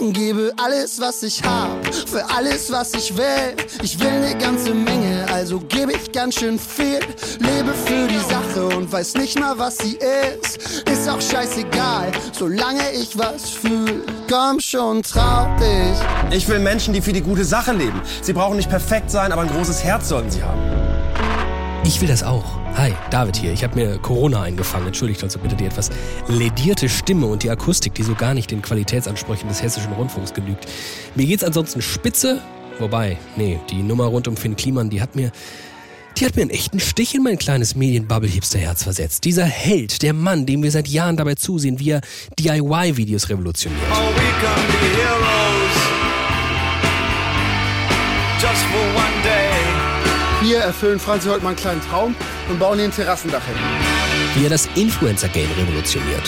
Gebe alles, was ich hab, für alles, was ich will. Ich will ne ganze Menge, also gebe ich ganz schön viel. Lebe für die Sache und weiß nicht mal, was sie ist. Ist auch scheißegal, solange ich was fühl. Komm schon, trau dich. Ich will Menschen, die für die gute Sache leben. Sie brauchen nicht perfekt sein, aber ein großes Herz sollten sie haben. Ich will das auch. Hi, David hier. Ich habe mir Corona eingefangen. Entschuldigt also bitte die etwas ledierte Stimme und die Akustik, die so gar nicht den Qualitätsansprüchen des hessischen Rundfunks genügt. Mir geht's ansonsten spitze. Wobei, nee, die Nummer rund um Finn Kliman, die hat mir die hat mir einen echten Stich in mein kleines Medienbubble-Hipster-Herz versetzt. Dieser Held, der Mann, dem wir seit Jahren dabei zusehen, wie er DIY-Videos revolutioniert. Oh, Wir erfüllen Franzi heute mal einen kleinen Traum und bauen hier ein Terrassendach hin. Wie er das Influencer-Game revolutioniert.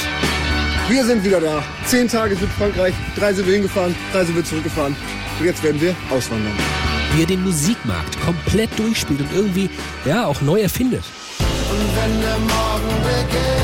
Wir sind wieder da. Zehn Tage sind Frankreich, drei sind wir hingefahren, drei sind wir zurückgefahren. Und jetzt werden wir auswandern. Wie er den Musikmarkt komplett durchspielt und irgendwie, ja, auch neu erfindet. Und wenn der Morgen beginnt,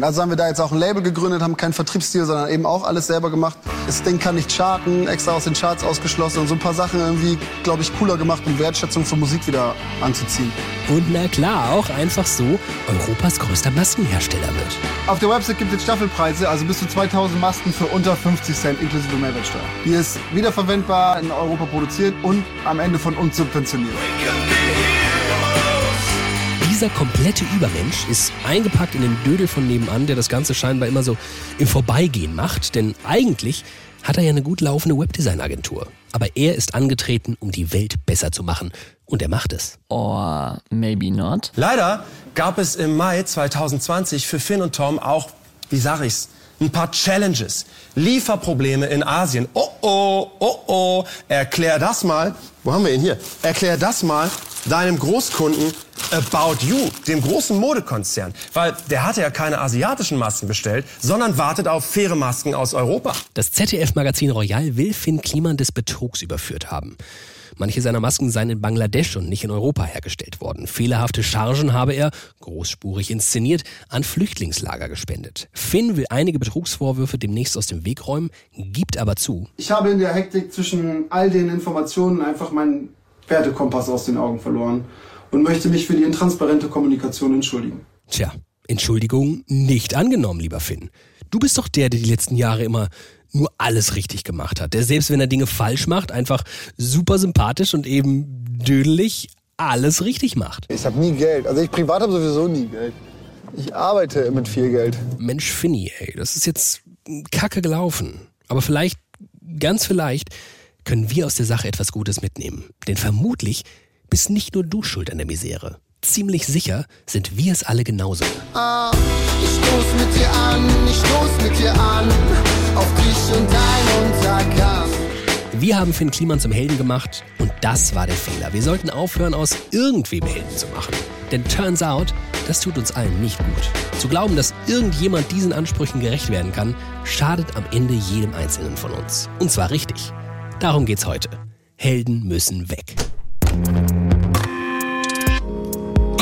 Also haben wir da jetzt auch ein Label gegründet, haben keinen Vertriebsstil, sondern eben auch alles selber gemacht. Das Ding kann nicht charten, extra aus den Charts ausgeschlossen und so ein paar Sachen irgendwie, glaube ich, cooler gemacht, um Wertschätzung für Musik wieder anzuziehen. Und na klar, auch einfach so Europas größter Maskenhersteller wird. Auf der Website gibt es Staffelpreise, also bis zu 2000 Masken für unter 50 Cent inklusive Mehrwertsteuer. Die ist wiederverwendbar in Europa produziert und am Ende von uns subventioniert. Dieser komplette Übermensch ist eingepackt in den Dödel von nebenan, der das Ganze scheinbar immer so im Vorbeigehen macht. Denn eigentlich hat er ja eine gut laufende Webdesign-Agentur. Aber er ist angetreten, um die Welt besser zu machen. Und er macht es. Or maybe not. Leider gab es im Mai 2020 für Finn und Tom auch, wie sag ich's, ein paar Challenges. Lieferprobleme in Asien. Oh oh, oh oh. Erklär das mal. Wo haben wir ihn hier? Erklär das mal deinem Großkunden About You, dem großen Modekonzern. Weil der hatte ja keine asiatischen Masken bestellt, sondern wartet auf faire Masken aus Europa. Das ZDF-Magazin Royal will Finn Kliman des Betrugs überführt haben. Manche seiner Masken seien in Bangladesch und nicht in Europa hergestellt worden. Fehlerhafte Chargen habe er, großspurig inszeniert, an Flüchtlingslager gespendet. Finn will einige Betrugsvorwürfe demnächst aus dem Weg räumen, gibt aber zu. Ich habe in der Hektik zwischen all den Informationen einfach meinen Wertekompass aus den Augen verloren und möchte mich für die intransparente Kommunikation entschuldigen. Tja, Entschuldigung nicht angenommen, lieber Finn. Du bist doch der, der die letzten Jahre immer nur alles richtig gemacht hat. Der selbst wenn er Dinge falsch macht, einfach super sympathisch und eben dödelig alles richtig macht. Ich habe nie Geld. Also ich privat habe sowieso nie Geld. Ich arbeite mit viel Geld. Mensch, Finny, ey, das ist jetzt kacke gelaufen. Aber vielleicht, ganz vielleicht, können wir aus der Sache etwas Gutes mitnehmen. Denn vermutlich bist nicht nur du schuld an der Misere. Ziemlich sicher sind wir es alle genauso. Ah, ich stoß mit dir an, ich stoß mit dir an, auf dich und dein Untergang. Wir haben Finn Kliman zum Helden gemacht und das war der Fehler. Wir sollten aufhören, aus irgendwem Helden zu machen. Denn turns out, das tut uns allen nicht gut. Zu glauben, dass irgendjemand diesen Ansprüchen gerecht werden kann, schadet am Ende jedem Einzelnen von uns. Und zwar richtig. Darum geht's heute. Helden müssen weg.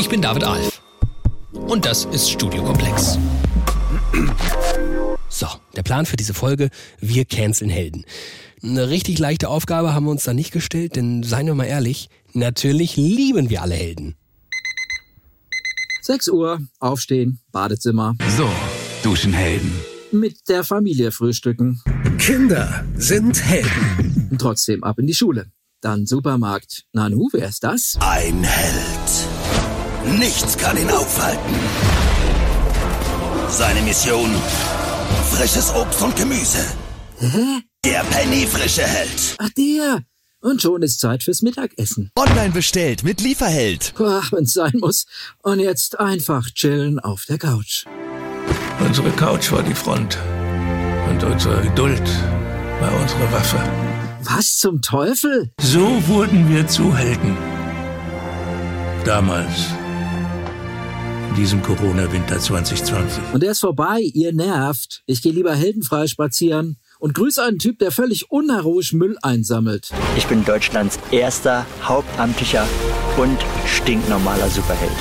Ich bin David Alf. Und das ist Studiokomplex. So, der Plan für diese Folge, wir canceln Helden. Eine richtig leichte Aufgabe haben wir uns da nicht gestellt, denn seien wir mal ehrlich, natürlich lieben wir alle Helden. 6 Uhr, aufstehen, Badezimmer. So, Duschenhelden. Mit der Familie frühstücken. Kinder sind Helden. Trotzdem ab in die Schule. Dann Supermarkt. Nanu, wer ist das? Ein Held. Nichts kann ihn aufhalten. Seine Mission: frisches Obst und Gemüse. Hä? Der Penny-frische Held. Ach, der. Und schon ist Zeit fürs Mittagessen. Online bestellt mit Lieferheld. Boah, wenn's sein muss. Und jetzt einfach chillen auf der Couch. Unsere Couch war die Front. Und unsere Geduld war unsere Waffe. Was zum Teufel? So wurden wir zu Helden. Damals. In diesem Corona-Winter 2020. Und er ist vorbei, ihr nervt. Ich gehe lieber heldenfrei spazieren und grüße einen Typ, der völlig unheroisch Müll einsammelt. Ich bin Deutschlands erster hauptamtlicher und stinknormaler Superheld.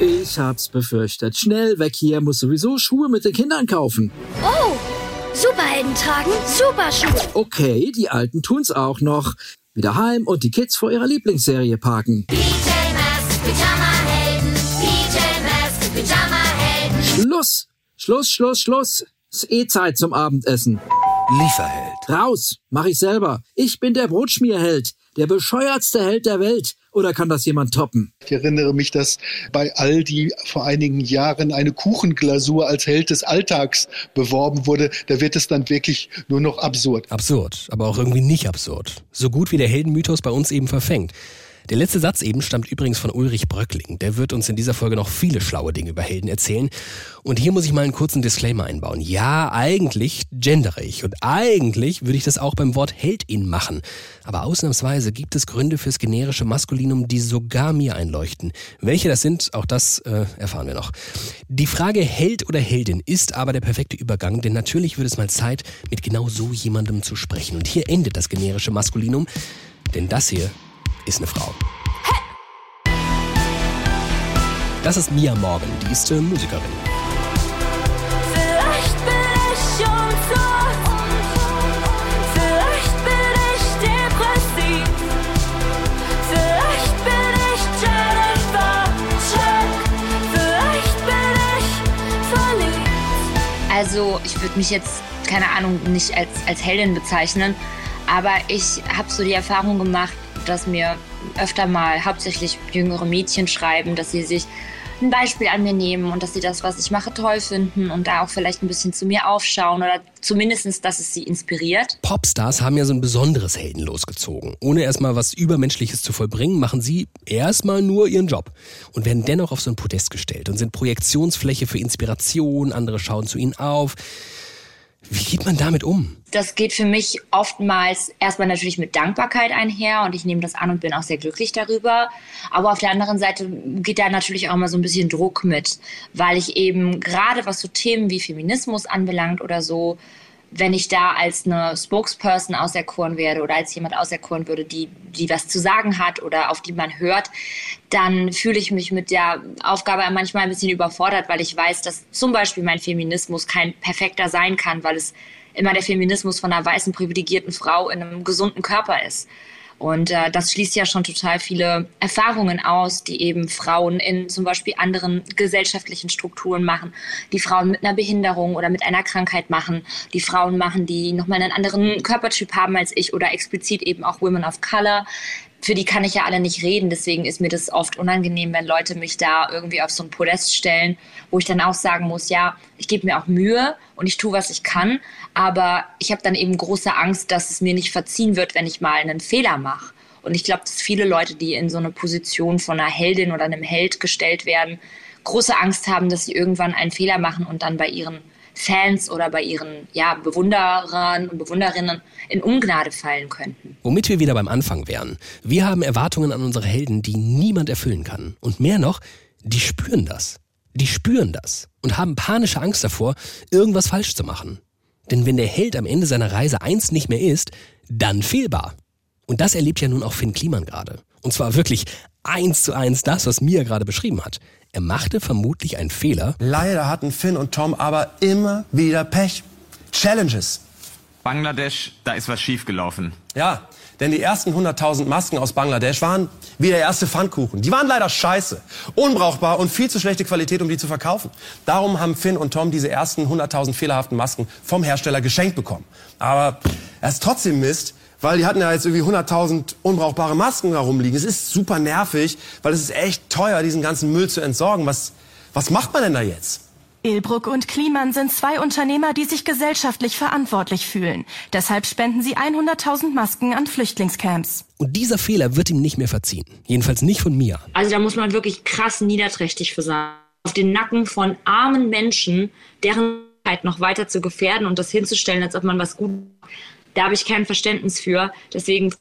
Ich hab's befürchtet. Schnell weg hier, muss sowieso Schuhe mit den Kindern kaufen. Oh, Superhelden tragen Superschuhe. Okay, die Alten tun's auch noch. Wieder heim und die Kids vor ihrer Lieblingsserie parken. PJ Schluss! Schluss, Schluss, Schluss! Ist eh Zeit zum Abendessen. Lieferheld. Raus! Mach ich selber. Ich bin der Brotschmierheld. Der bescheuertste Held der Welt. Oder kann das jemand toppen? Ich erinnere mich, dass bei Aldi vor einigen Jahren eine Kuchenglasur als Held des Alltags beworben wurde. Da wird es dann wirklich nur noch absurd. Absurd, aber auch irgendwie nicht absurd. So gut wie der Heldenmythos bei uns eben verfängt. Der letzte Satz eben stammt übrigens von Ulrich Bröckling. Der wird uns in dieser Folge noch viele schlaue Dinge über Helden erzählen. Und hier muss ich mal einen kurzen Disclaimer einbauen. Ja, eigentlich gendere ich und eigentlich würde ich das auch beim Wort Heldin machen. Aber ausnahmsweise gibt es Gründe fürs generische Maskulinum, die sogar mir einleuchten. Welche das sind, auch das äh, erfahren wir noch. Die Frage Held oder Heldin ist aber der perfekte Übergang, denn natürlich wird es mal Zeit, mit genau so jemandem zu sprechen. Und hier endet das generische Maskulinum, denn das hier ist eine Frau. Das ist Mia Morgan, die ist äh, Musikerin. Vielleicht bin ich unzufrieden. Vielleicht bin ich depressiv. Vielleicht bin ich Jennifer Check. Vielleicht bin ich verliebt. Also ich würde mich jetzt, keine Ahnung, nicht als, als Heldin bezeichnen, aber ich habe so die Erfahrung gemacht, dass mir öfter mal hauptsächlich jüngere Mädchen schreiben, dass sie sich ein Beispiel an mir nehmen und dass sie das, was ich mache, toll finden und da auch vielleicht ein bisschen zu mir aufschauen oder zumindest, dass es sie inspiriert. Popstars haben ja so ein besonderes Helden losgezogen. Ohne erstmal was Übermenschliches zu vollbringen, machen sie erstmal nur ihren Job und werden dennoch auf so ein Podest gestellt und sind Projektionsfläche für Inspiration, andere schauen zu ihnen auf. Wie geht man damit um? Das geht für mich oftmals erstmal natürlich mit Dankbarkeit einher und ich nehme das an und bin auch sehr glücklich darüber. Aber auf der anderen Seite geht da natürlich auch mal so ein bisschen Druck mit, weil ich eben gerade was so Themen wie Feminismus anbelangt oder so, wenn ich da als eine Spokesperson auserkoren werde oder als jemand auserkoren würde, die, die was zu sagen hat oder auf die man hört, dann fühle ich mich mit der Aufgabe manchmal ein bisschen überfordert, weil ich weiß, dass zum Beispiel mein Feminismus kein perfekter sein kann, weil es immer der Feminismus von einer weißen, privilegierten Frau in einem gesunden Körper ist. Und äh, das schließt ja schon total viele Erfahrungen aus, die eben Frauen in zum Beispiel anderen gesellschaftlichen Strukturen machen, die Frauen mit einer Behinderung oder mit einer Krankheit machen, die Frauen machen, die nochmal einen anderen Körpertyp haben als ich oder explizit eben auch Women of Color für die kann ich ja alle nicht reden. Deswegen ist mir das oft unangenehm, wenn Leute mich da irgendwie auf so ein Podest stellen, wo ich dann auch sagen muss, ja, ich gebe mir auch Mühe und ich tue, was ich kann. Aber ich habe dann eben große Angst, dass es mir nicht verziehen wird, wenn ich mal einen Fehler mache. Und ich glaube, dass viele Leute, die in so eine Position von einer Heldin oder einem Held gestellt werden, große Angst haben, dass sie irgendwann einen Fehler machen und dann bei ihren Fans oder bei ihren ja, Bewunderern und Bewunderinnen in Ungnade fallen könnten. Womit wir wieder beim Anfang wären. Wir haben Erwartungen an unsere Helden, die niemand erfüllen kann. Und mehr noch, die spüren das. Die spüren das und haben panische Angst davor, irgendwas falsch zu machen. Denn wenn der Held am Ende seiner Reise eins nicht mehr ist, dann fehlbar. Und das erlebt ja nun auch Finn Kliman gerade. Und zwar wirklich eins zu eins das, was Mia gerade beschrieben hat. Er machte vermutlich einen Fehler. Leider hatten Finn und Tom aber immer wieder Pech. Challenges. Bangladesch, da ist was schiefgelaufen. Ja, denn die ersten 100.000 Masken aus Bangladesch waren wie der erste Pfannkuchen. Die waren leider scheiße, unbrauchbar und viel zu schlechte Qualität, um die zu verkaufen. Darum haben Finn und Tom diese ersten 100.000 fehlerhaften Masken vom Hersteller geschenkt bekommen. Aber es ist trotzdem Mist, weil die hatten ja jetzt irgendwie 100.000 unbrauchbare Masken herumliegen. Es ist super nervig, weil es ist echt teuer, diesen ganzen Müll zu entsorgen. Was, was macht man denn da jetzt? Ilbruck und Kliman sind zwei Unternehmer, die sich gesellschaftlich verantwortlich fühlen. Deshalb spenden sie 100.000 Masken an Flüchtlingscamps. Und dieser Fehler wird ihm nicht mehr verziehen. Jedenfalls nicht von mir. Also da muss man wirklich krass niederträchtig für sein. Auf den Nacken von armen Menschen, deren noch weiter zu gefährden und das hinzustellen, als ob man was gut da habe ich kein Verständnis für. Deswegen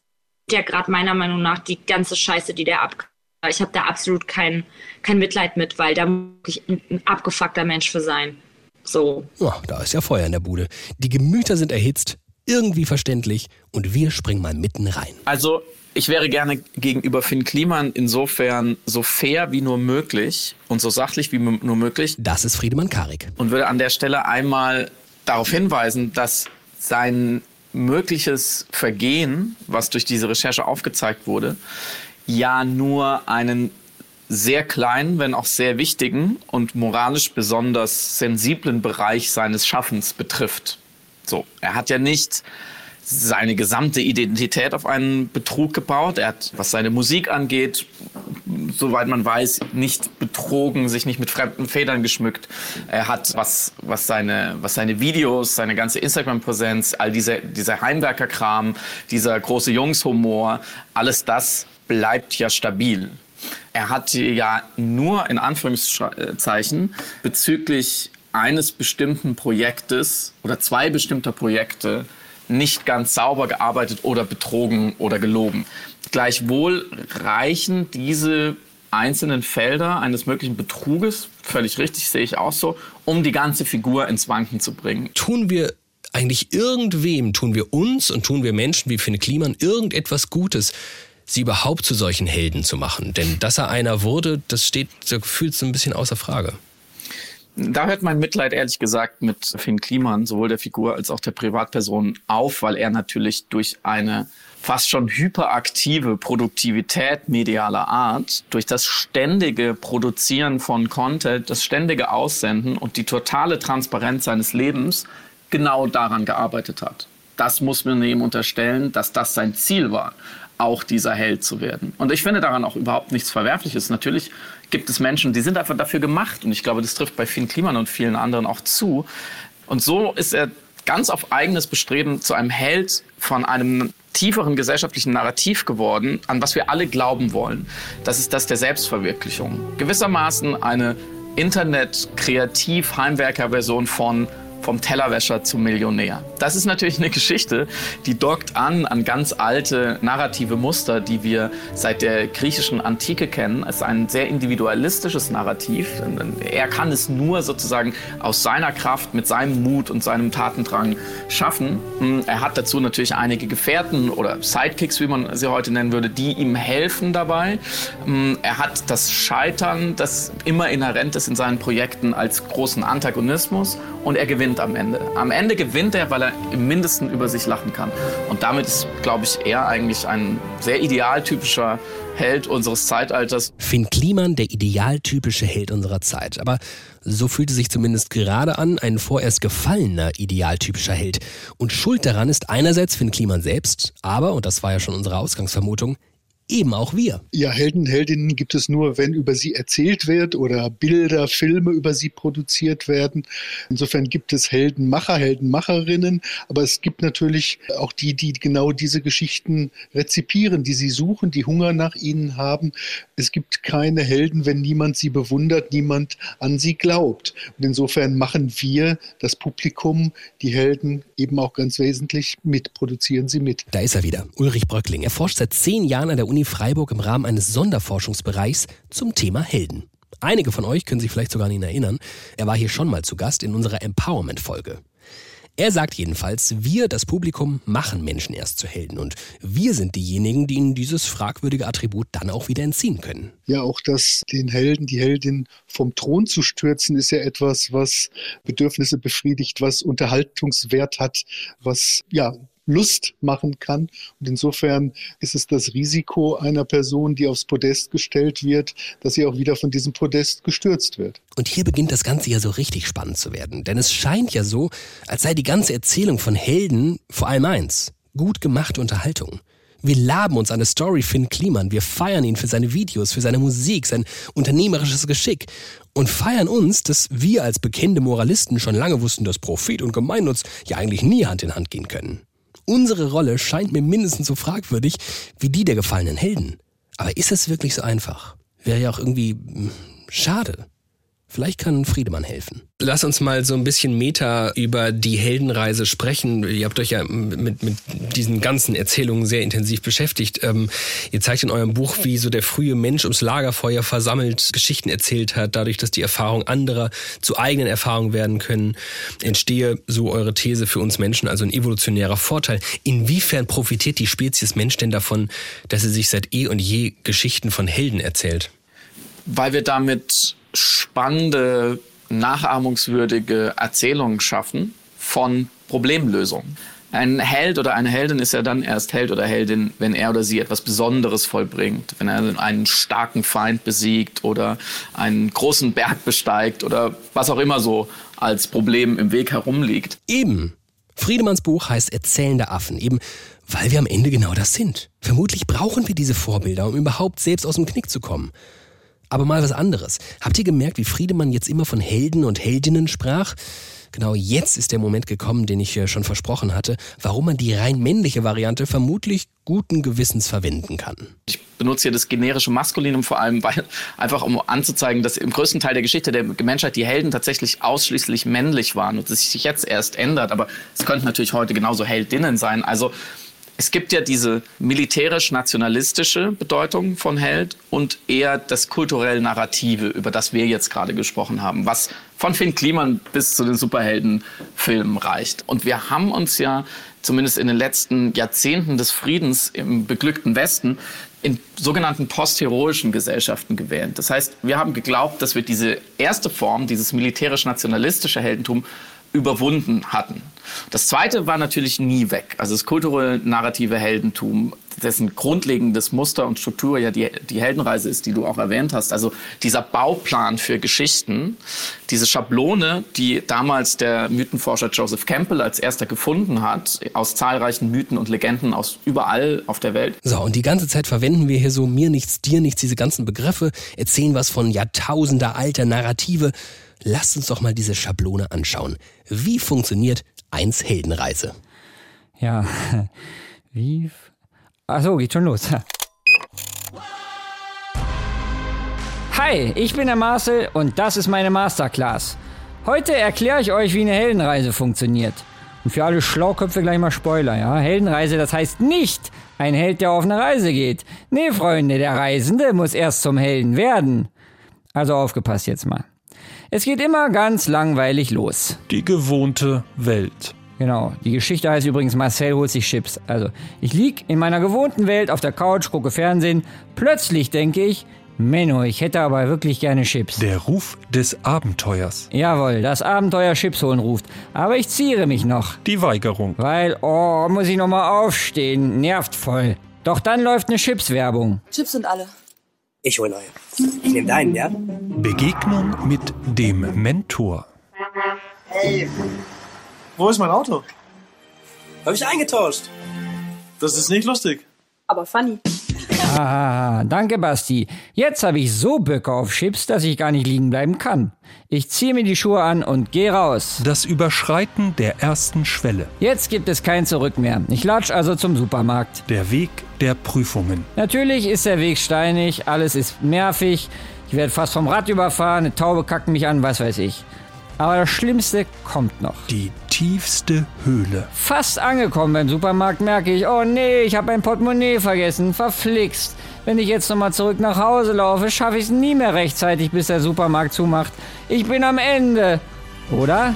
ja gerade meiner Meinung nach die ganze Scheiße, die der ab. Ich habe da absolut kein, kein Mitleid mit, weil da muss ich ein, ein abgefuckter Mensch für sein. So. Ja, da ist ja Feuer in der Bude. Die Gemüter sind erhitzt, irgendwie verständlich und wir springen mal mitten rein. Also ich wäre gerne gegenüber Finn Kliman insofern so fair wie nur möglich und so sachlich wie nur möglich. Das ist Friedemann Karik. Und würde an der Stelle einmal darauf hinweisen, dass sein mögliches Vergehen, was durch diese Recherche aufgezeigt wurde, ja nur einen sehr kleinen, wenn auch sehr wichtigen und moralisch besonders sensiblen Bereich seines Schaffens betrifft. So, er hat ja nicht seine gesamte Identität auf einen Betrug gebaut. Er hat, was seine Musik angeht, soweit man weiß, nicht betrogen, sich nicht mit fremden Federn geschmückt. Er hat, was, was, seine, was seine Videos, seine ganze Instagram-Präsenz, all diese, dieser Heimwerkerkram, dieser große Jungshumor, alles das bleibt ja stabil. Er hat ja nur in Anführungszeichen bezüglich eines bestimmten Projektes oder zwei bestimmter Projekte nicht ganz sauber gearbeitet oder betrogen oder gelogen. Gleichwohl reichen diese einzelnen Felder eines möglichen Betruges, völlig richtig, sehe ich auch so, um die ganze Figur ins Wanken zu bringen. Tun wir eigentlich irgendwem, tun wir uns und tun wir Menschen wie Finn Kliman irgendetwas Gutes, sie überhaupt zu solchen Helden zu machen? Denn dass er einer wurde, das steht so gefühlt so ein bisschen außer Frage. Da hört mein Mitleid ehrlich gesagt mit Finn Kliman, sowohl der Figur als auch der Privatperson auf, weil er natürlich durch eine fast schon hyperaktive Produktivität medialer Art, durch das ständige Produzieren von Content, das ständige Aussenden und die totale Transparenz seines Lebens genau daran gearbeitet hat. Das muss man ihm unterstellen, dass das sein Ziel war, auch dieser Held zu werden. Und ich finde daran auch überhaupt nichts Verwerfliches. Natürlich gibt es Menschen, die sind einfach dafür gemacht. Und ich glaube, das trifft bei Finn Kliman und vielen anderen auch zu. Und so ist er ganz auf eigenes Bestreben zu einem Held von einem tieferen gesellschaftlichen Narrativ geworden, an was wir alle glauben wollen. Das ist das der Selbstverwirklichung. Gewissermaßen eine Internet-Kreativ-Heimwerker-Version von vom Tellerwäscher zum Millionär. Das ist natürlich eine Geschichte, die dockt an an ganz alte narrative Muster, die wir seit der griechischen Antike kennen. Es ist ein sehr individualistisches Narrativ. Er kann es nur sozusagen aus seiner Kraft, mit seinem Mut und seinem Tatendrang schaffen. Er hat dazu natürlich einige Gefährten oder Sidekicks, wie man sie heute nennen würde, die ihm helfen dabei. Er hat das Scheitern, das immer inhärent ist in seinen Projekten, als großen Antagonismus und er gewinnt am Ende. Am Ende gewinnt er, weil er im Mindesten über sich lachen kann. Und damit ist, glaube ich, er eigentlich ein sehr idealtypischer Held unseres Zeitalters. Finn Kliman, der idealtypische Held unserer Zeit. Aber so fühlte sich zumindest gerade an, ein vorerst gefallener idealtypischer Held. Und schuld daran ist einerseits Finn Kliman selbst, aber, und das war ja schon unsere Ausgangsvermutung, eben auch wir. Ja, Helden, Heldinnen gibt es nur, wenn über sie erzählt wird oder Bilder, Filme über sie produziert werden. Insofern gibt es Heldenmacher, Heldenmacherinnen, aber es gibt natürlich auch die, die genau diese Geschichten rezipieren, die sie suchen, die Hunger nach ihnen haben. Es gibt keine Helden, wenn niemand sie bewundert, niemand an sie glaubt. Und insofern machen wir, das Publikum, die Helden eben auch ganz wesentlich mit, produzieren sie mit. Da ist er wieder, Ulrich Bröckling. Er forscht seit zehn Jahren an der Uni Freiburg im Rahmen eines Sonderforschungsbereichs zum Thema Helden. Einige von euch können sich vielleicht sogar an ihn erinnern. Er war hier schon mal zu Gast in unserer Empowerment-Folge. Er sagt jedenfalls, wir, das Publikum, machen Menschen erst zu Helden und wir sind diejenigen, die ihnen dieses fragwürdige Attribut dann auch wieder entziehen können. Ja, auch das, den Helden, die Heldin vom Thron zu stürzen, ist ja etwas, was Bedürfnisse befriedigt, was Unterhaltungswert hat, was ja Lust machen kann. Und insofern ist es das Risiko einer Person, die aufs Podest gestellt wird, dass sie auch wieder von diesem Podest gestürzt wird. Und hier beginnt das Ganze ja so richtig spannend zu werden. Denn es scheint ja so, als sei die ganze Erzählung von Helden vor allem eins. Gut gemachte Unterhaltung. Wir laben uns an der Story Finn Kliman. Wir feiern ihn für seine Videos, für seine Musik, sein unternehmerisches Geschick. Und feiern uns, dass wir als bekennende Moralisten schon lange wussten, dass Profit und Gemeinnutz ja eigentlich nie Hand in Hand gehen können. Unsere Rolle scheint mir mindestens so fragwürdig wie die der gefallenen Helden. Aber ist es wirklich so einfach? Wäre ja auch irgendwie mh, schade. Vielleicht kann Friedemann helfen. Lass uns mal so ein bisschen Meta über die Heldenreise sprechen. Ihr habt euch ja mit, mit diesen ganzen Erzählungen sehr intensiv beschäftigt. Ähm, ihr zeigt in eurem Buch, wie so der frühe Mensch ums Lagerfeuer versammelt Geschichten erzählt hat. Dadurch, dass die Erfahrungen anderer zu eigenen Erfahrungen werden können, entstehe so eure These für uns Menschen, also ein evolutionärer Vorteil. Inwiefern profitiert die Spezies Mensch denn davon, dass sie sich seit eh und je Geschichten von Helden erzählt? Weil wir damit spannende, nachahmungswürdige Erzählungen schaffen von Problemlösungen. Ein Held oder eine Heldin ist ja dann erst Held oder Heldin, wenn er oder sie etwas Besonderes vollbringt, wenn er einen starken Feind besiegt oder einen großen Berg besteigt oder was auch immer so als Problem im Weg herumliegt. Eben. Friedemanns Buch heißt Erzählende Affen, eben weil wir am Ende genau das sind. Vermutlich brauchen wir diese Vorbilder, um überhaupt selbst aus dem Knick zu kommen. Aber mal was anderes. Habt ihr gemerkt, wie Friedemann jetzt immer von Helden und Heldinnen sprach? Genau jetzt ist der Moment gekommen, den ich schon versprochen hatte, warum man die rein männliche Variante vermutlich guten Gewissens verwenden kann. Ich benutze hier das generische Maskulinum vor allem, weil einfach um anzuzeigen, dass im größten Teil der Geschichte der Menschheit die Helden tatsächlich ausschließlich männlich waren und es sich jetzt erst ändert. Aber es könnten natürlich heute genauso Heldinnen sein. Also es gibt ja diese militärisch-nationalistische Bedeutung von Held und eher das kulturell-narrative, über das wir jetzt gerade gesprochen haben, was von Finn Kliman bis zu den Superheldenfilmen reicht. Und wir haben uns ja zumindest in den letzten Jahrzehnten des Friedens im beglückten Westen in sogenannten postheroischen Gesellschaften gewählt. Das heißt, wir haben geglaubt, dass wir diese erste Form, dieses militärisch-nationalistische Heldentum, überwunden hatten. Das zweite war natürlich nie weg. Also das kulturelle narrative Heldentum, dessen grundlegendes Muster und Struktur ja die, die Heldenreise ist, die du auch erwähnt hast. Also dieser Bauplan für Geschichten, diese Schablone, die damals der Mythenforscher Joseph Campbell als erster gefunden hat, aus zahlreichen Mythen und Legenden aus überall auf der Welt. So, und die ganze Zeit verwenden wir hier so mir nichts, dir nichts, diese ganzen Begriffe, erzählen was von Jahrtausender alter Narrative. Lasst uns doch mal diese Schablone anschauen. Wie funktioniert eins Heldenreise? Ja, wie. Achso, geht schon los. Hi, ich bin der Marcel und das ist meine Masterclass. Heute erkläre ich euch, wie eine Heldenreise funktioniert. Und für alle Schlauköpfe gleich mal Spoiler, ja? Heldenreise, das heißt nicht ein Held, der auf eine Reise geht. Nee, Freunde, der Reisende muss erst zum Helden werden. Also aufgepasst jetzt mal. Es geht immer ganz langweilig los. Die gewohnte Welt. Genau. Die Geschichte heißt übrigens Marcel holt sich Chips. Also, ich lieg in meiner gewohnten Welt auf der Couch, gucke Fernsehen. Plötzlich denke ich, Menno, ich hätte aber wirklich gerne Chips. Der Ruf des Abenteuers. Jawohl, das Abenteuer Chips holen ruft. Aber ich ziere mich noch. Die Weigerung. Weil, oh, muss ich nochmal aufstehen. Nervt voll. Doch dann läuft eine Chips-Werbung. Chips sind alle. Ich hol neue. Ich nehme deinen, ja? Begegnung mit dem Mentor. Hey, wo ist mein Auto? Habe ich eingetauscht. Das ist nicht lustig. Aber funny. Ah, danke Basti. Jetzt habe ich so Böcke auf Chips, dass ich gar nicht liegen bleiben kann. Ich ziehe mir die Schuhe an und gehe raus. Das Überschreiten der ersten Schwelle. Jetzt gibt es kein Zurück mehr. Ich latsch also zum Supermarkt. Der Weg der Prüfungen. Natürlich ist der Weg steinig, alles ist nervig. Ich werde fast vom Rad überfahren, eine Taube kackt mich an, was weiß ich. Aber das Schlimmste kommt noch. Die tiefste Höhle. Fast angekommen beim Supermarkt merke ich, oh nee, ich habe mein Portemonnaie vergessen, verflixt. Wenn ich jetzt nochmal zurück nach Hause laufe, schaffe ich es nie mehr rechtzeitig, bis der Supermarkt zumacht. Ich bin am Ende. Oder?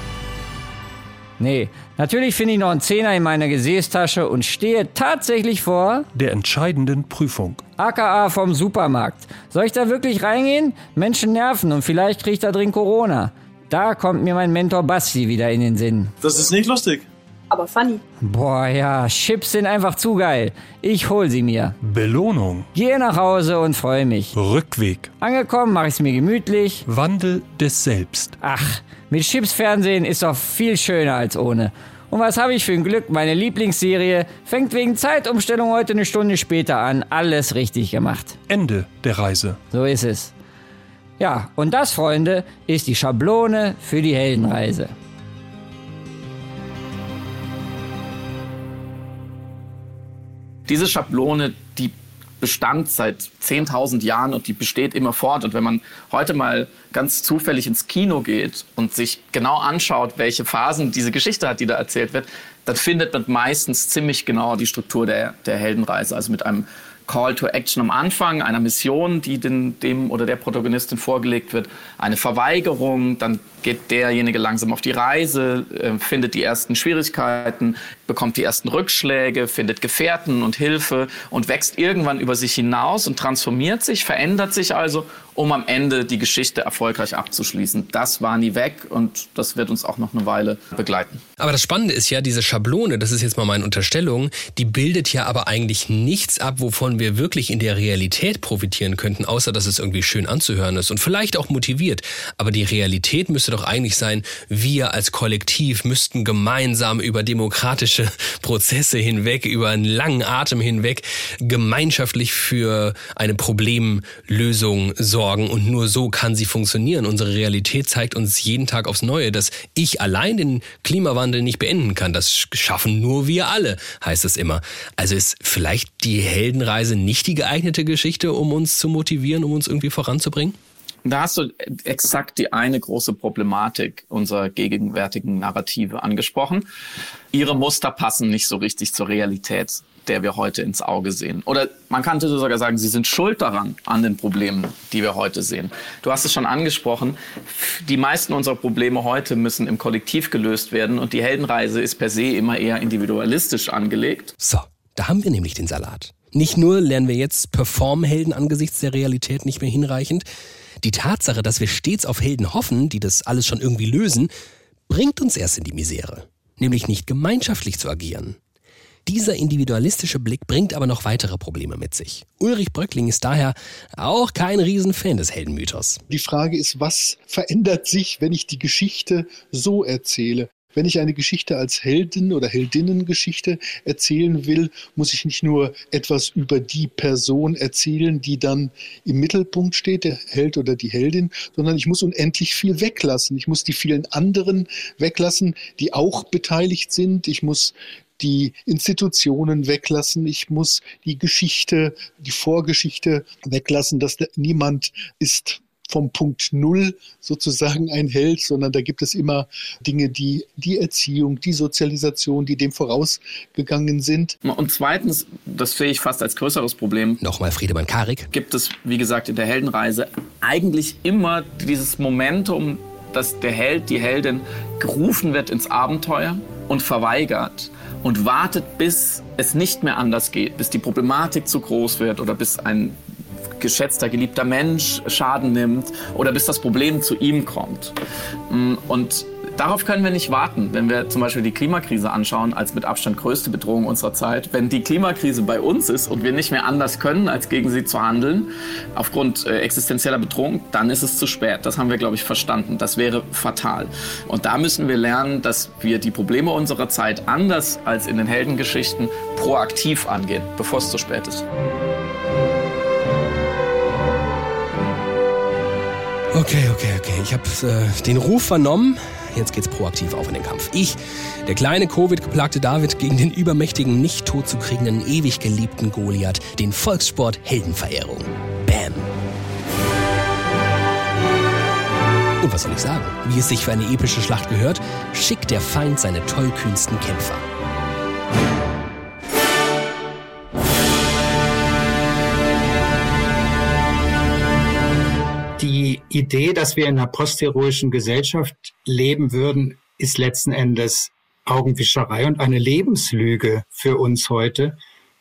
Nee, natürlich finde ich noch einen Zehner in meiner Gesäßtasche und stehe tatsächlich vor der entscheidenden Prüfung. AKA vom Supermarkt. Soll ich da wirklich reingehen? Menschen nerven und vielleicht kriege ich da drin Corona. Da kommt mir mein Mentor Basti wieder in den Sinn. Das ist nicht lustig. Aber funny. Boah, ja, Chips sind einfach zu geil. Ich hol sie mir. Belohnung. Gehe nach Hause und freue mich. Rückweg. Angekommen, mache ich es mir gemütlich. Wandel des Selbst. Ach, mit Chips Fernsehen ist doch viel schöner als ohne. Und was habe ich für ein Glück? Meine Lieblingsserie fängt wegen Zeitumstellung heute eine Stunde später an. Alles richtig gemacht. Ende der Reise. So ist es. Ja, und das, Freunde, ist die Schablone für die Heldenreise. Diese Schablone, die Bestand seit 10.000 Jahren und die besteht immer fort. Und wenn man heute mal ganz zufällig ins Kino geht und sich genau anschaut, welche Phasen diese Geschichte hat, die da erzählt wird, dann findet man meistens ziemlich genau die Struktur der, der Heldenreise. Also mit einem Call to Action am Anfang, einer Mission, die den, dem oder der Protagonistin vorgelegt wird, eine Verweigerung, dann geht derjenige langsam auf die Reise, äh, findet die ersten Schwierigkeiten, bekommt die ersten Rückschläge, findet Gefährten und Hilfe und wächst irgendwann über sich hinaus und transformiert sich, verändert sich also, um am Ende die Geschichte erfolgreich abzuschließen. Das war nie weg und das wird uns auch noch eine Weile begleiten. Aber das Spannende ist ja, diese Schablone, das ist jetzt mal meine Unterstellung, die bildet ja aber eigentlich nichts ab, wovon wir wirklich in der Realität profitieren könnten, außer dass es irgendwie schön anzuhören ist und vielleicht auch motiviert. Aber die Realität müsste doch eigentlich sein, wir als Kollektiv müssten gemeinsam über demokratische Prozesse hinweg, über einen langen Atem hinweg gemeinschaftlich für eine Problemlösung sorgen und nur so kann sie funktionieren. Unsere Realität zeigt uns jeden Tag aufs Neue, dass ich allein den Klimawandel nicht beenden kann. Das schaffen nur wir alle, heißt es immer. Also ist vielleicht die Heldenreise nicht die geeignete Geschichte, um uns zu motivieren, um uns irgendwie voranzubringen? Da hast du exakt die eine große Problematik unserer gegenwärtigen Narrative angesprochen. Ihre Muster passen nicht so richtig zur Realität, der wir heute ins Auge sehen. Oder man könnte sogar sagen, sie sind schuld daran, an den Problemen, die wir heute sehen. Du hast es schon angesprochen, die meisten unserer Probleme heute müssen im Kollektiv gelöst werden und die Heldenreise ist per se immer eher individualistisch angelegt. So, da haben wir nämlich den Salat. Nicht nur lernen wir jetzt Performhelden angesichts der Realität nicht mehr hinreichend, die Tatsache, dass wir stets auf Helden hoffen, die das alles schon irgendwie lösen, bringt uns erst in die Misere, nämlich nicht gemeinschaftlich zu agieren. Dieser individualistische Blick bringt aber noch weitere Probleme mit sich. Ulrich Bröckling ist daher auch kein Riesenfan des Heldenmythos. Die Frage ist, was verändert sich, wenn ich die Geschichte so erzähle? Wenn ich eine Geschichte als Helden- oder Heldinnengeschichte erzählen will, muss ich nicht nur etwas über die Person erzählen, die dann im Mittelpunkt steht, der Held oder die Heldin, sondern ich muss unendlich viel weglassen. Ich muss die vielen anderen weglassen, die auch beteiligt sind. Ich muss die Institutionen weglassen. Ich muss die Geschichte, die Vorgeschichte weglassen, dass niemand ist vom Punkt Null sozusagen ein Held, sondern da gibt es immer Dinge, die die Erziehung, die Sozialisation, die dem vorausgegangen sind. Und zweitens, das sehe ich fast als größeres Problem. Nochmal Friedemann Karik. Gibt es, wie gesagt, in der Heldenreise eigentlich immer dieses Momentum, dass der Held, die Heldin gerufen wird ins Abenteuer und verweigert und wartet, bis es nicht mehr anders geht, bis die Problematik zu groß wird oder bis ein geschätzter, geliebter Mensch Schaden nimmt oder bis das Problem zu ihm kommt. Mm, und Darauf können wir nicht warten, wenn wir zum Beispiel die Klimakrise anschauen, als mit Abstand größte Bedrohung unserer Zeit. Wenn die Klimakrise bei uns ist und wir nicht mehr anders können, als gegen sie zu handeln, aufgrund äh, existenzieller Bedrohung, dann ist es zu spät. Das haben wir, glaube ich, verstanden. Das wäre fatal. Und da müssen wir lernen, dass wir die Probleme unserer Zeit anders als in den Heldengeschichten proaktiv angehen, bevor es zu spät ist. Okay, okay, okay. Ich habe äh, den Ruf vernommen. Jetzt geht's proaktiv auf in den Kampf. Ich, der kleine Covid-geplagte David gegen den übermächtigen, nicht tot zu kriegenden, ewig geliebten Goliath, den Volkssport Heldenverehrung. Bam. Und was soll ich sagen? Wie es sich für eine epische Schlacht gehört, schickt der Feind seine tollkühnsten Kämpfer. Idee, dass wir in einer postheroischen Gesellschaft leben würden, ist letzten Endes Augenwischerei und eine Lebenslüge für uns heute,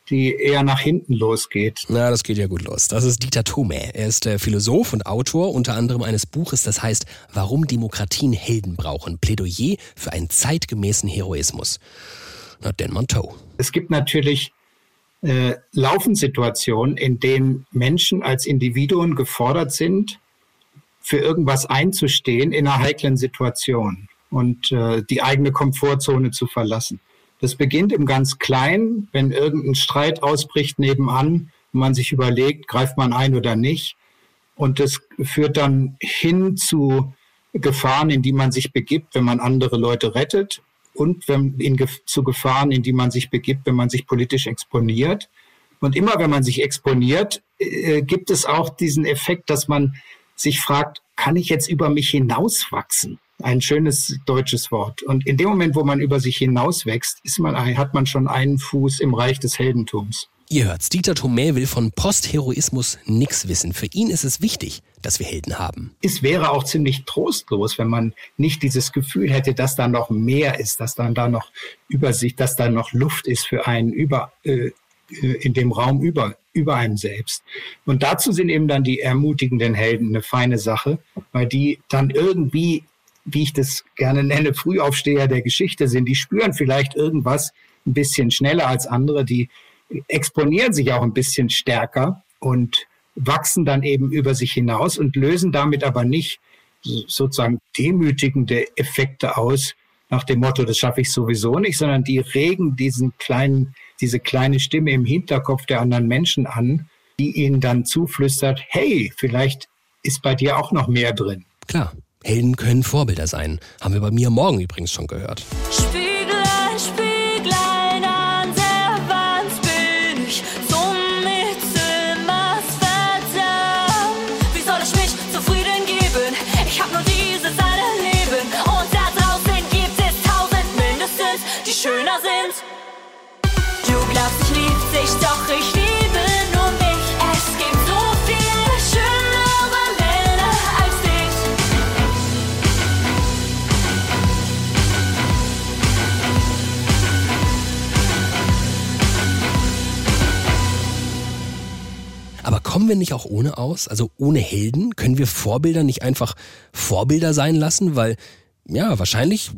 die eher nach hinten losgeht. Na, das geht ja gut los. Das ist Dieter Thome. Er ist äh, Philosoph und Autor unter anderem eines Buches, das heißt Warum Demokratien Helden brauchen. Plädoyer für einen zeitgemäßen Heroismus. Na, denn man toe. Es gibt natürlich äh, Laufensituationen, in denen Menschen als Individuen gefordert sind, für irgendwas einzustehen in einer heiklen Situation und äh, die eigene Komfortzone zu verlassen. Das beginnt im ganz Kleinen, wenn irgendein Streit ausbricht nebenan und man sich überlegt, greift man ein oder nicht. Und das führt dann hin zu Gefahren, in die man sich begibt, wenn man andere Leute rettet und wenn, in, zu Gefahren, in die man sich begibt, wenn man sich politisch exponiert. Und immer wenn man sich exponiert, äh, gibt es auch diesen Effekt, dass man sich fragt, kann ich jetzt über mich hinauswachsen? Ein schönes deutsches Wort. Und in dem Moment, wo man über sich hinauswächst, ist man, hat man schon einen Fuß im Reich des Heldentums. Ihr hört's, Dieter Thomé will von Postheroismus nix wissen. Für ihn ist es wichtig, dass wir Helden haben. Es wäre auch ziemlich trostlos, wenn man nicht dieses Gefühl hätte, dass da noch mehr ist, dass dann da noch Übersicht, dass da noch Luft ist für einen über, äh, äh, in dem Raum über, über einem selbst. Und dazu sind eben dann die ermutigenden Helden eine feine Sache, weil die dann irgendwie, wie ich das gerne nenne, Frühaufsteher der Geschichte sind. Die spüren vielleicht irgendwas ein bisschen schneller als andere, die exponieren sich auch ein bisschen stärker und wachsen dann eben über sich hinaus und lösen damit aber nicht sozusagen demütigende Effekte aus, nach dem Motto, das schaffe ich sowieso nicht, sondern die regen diesen kleinen, diese kleine Stimme im Hinterkopf der anderen Menschen an, die ihnen dann zuflüstert, hey, vielleicht ist bei dir auch noch mehr drin. Klar, Helden können Vorbilder sein. Haben wir bei mir morgen übrigens schon gehört. Spieglein, Aber kommen wir nicht auch ohne aus? Also ohne Helden? Können wir Vorbilder nicht einfach Vorbilder sein lassen? Weil, ja, wahrscheinlich,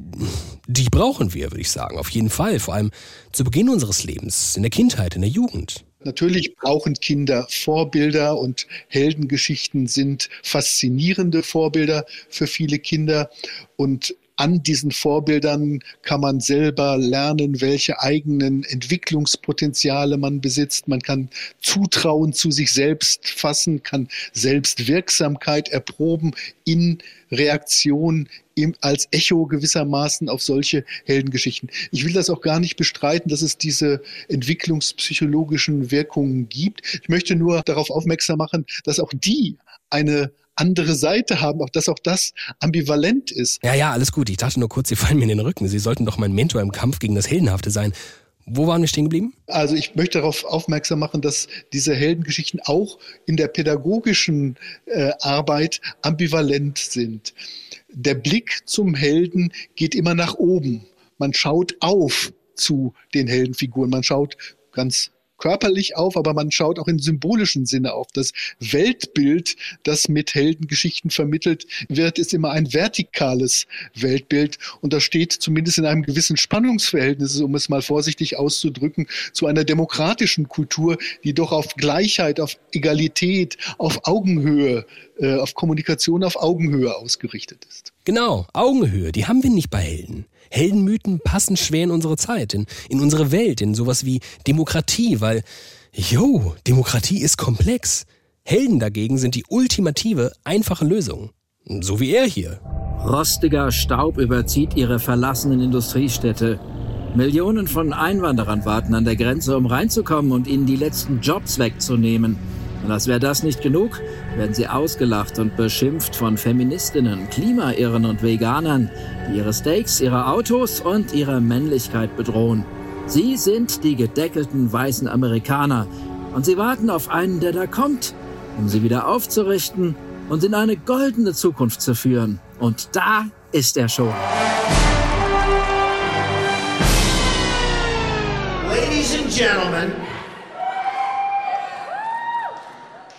die brauchen wir, würde ich sagen. Auf jeden Fall. Vor allem zu Beginn unseres Lebens, in der Kindheit, in der Jugend. Natürlich brauchen Kinder Vorbilder und Heldengeschichten sind faszinierende Vorbilder für viele Kinder. Und an diesen Vorbildern kann man selber lernen, welche eigenen Entwicklungspotenziale man besitzt. Man kann Zutrauen zu sich selbst fassen, kann Selbstwirksamkeit erproben in Reaktion im, als Echo gewissermaßen auf solche Heldengeschichten. Ich will das auch gar nicht bestreiten, dass es diese entwicklungspsychologischen Wirkungen gibt. Ich möchte nur darauf aufmerksam machen, dass auch die eine andere Seite haben, auch dass auch das ambivalent ist. Ja, ja, alles gut. Ich dachte nur kurz, Sie fallen mir in den Rücken. Sie sollten doch mein Mentor im Kampf gegen das Heldenhafte sein. Wo waren wir stehen geblieben? Also ich möchte darauf aufmerksam machen, dass diese Heldengeschichten auch in der pädagogischen äh, Arbeit ambivalent sind. Der Blick zum Helden geht immer nach oben. Man schaut auf zu den Heldenfiguren. Man schaut ganz körperlich auf, aber man schaut auch in symbolischen Sinne auf. Das Weltbild, das mit Heldengeschichten vermittelt wird, ist immer ein vertikales Weltbild und das steht zumindest in einem gewissen Spannungsverhältnis, um es mal vorsichtig auszudrücken, zu einer demokratischen Kultur, die doch auf Gleichheit, auf Egalität, auf Augenhöhe, äh, auf Kommunikation auf Augenhöhe ausgerichtet ist. Genau, Augenhöhe, die haben wir nicht bei Helden. Heldenmythen passen schwer in unsere Zeit, in, in unsere Welt, in sowas wie Demokratie, weil, jo, Demokratie ist komplex. Helden dagegen sind die ultimative, einfache Lösung. So wie er hier. Rostiger Staub überzieht ihre verlassenen Industriestädte. Millionen von Einwanderern warten an der Grenze, um reinzukommen und ihnen die letzten Jobs wegzunehmen. Und als wäre das nicht genug, werden sie ausgelacht und beschimpft von Feministinnen, Klimairren und Veganern, die ihre Steaks, ihre Autos und ihre Männlichkeit bedrohen. Sie sind die gedeckelten weißen Amerikaner und sie warten auf einen, der da kommt, um sie wieder aufzurichten und in eine goldene Zukunft zu führen. Und da ist er schon. Ladies and gentlemen,